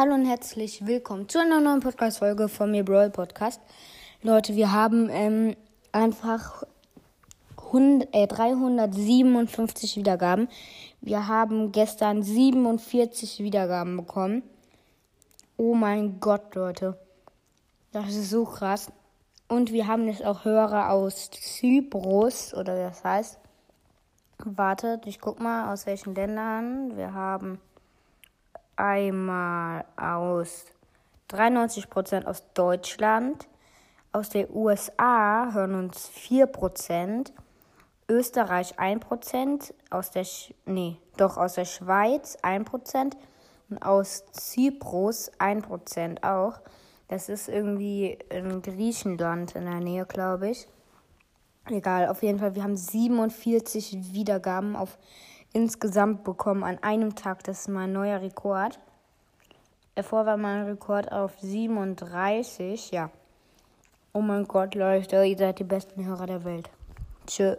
Hallo und herzlich willkommen zu einer neuen Podcast-Folge von mir Brawl Podcast. Leute, wir haben ähm, einfach 100, äh, 357 Wiedergaben. Wir haben gestern 47 Wiedergaben bekommen. Oh mein Gott, Leute. Das ist so krass. Und wir haben jetzt auch Hörer aus Zyprus, oder wie das heißt. Wartet, ich guck mal, aus welchen Ländern. Wir haben einmal aus 93% aus Deutschland, aus den USA hören uns 4%, Österreich 1%, aus der Sch nee, doch aus der Schweiz 1% und aus Zyprus 1% auch. Das ist irgendwie in Griechenland in der Nähe, glaube ich. Egal, auf jeden Fall, wir haben 47 Wiedergaben auf insgesamt bekommen an einem Tag. Das ist mein neuer Rekord. Davor war mein Rekord auf 37. Ja. Oh mein Gott, Leute, ihr seid die besten Hörer der Welt. Tschö.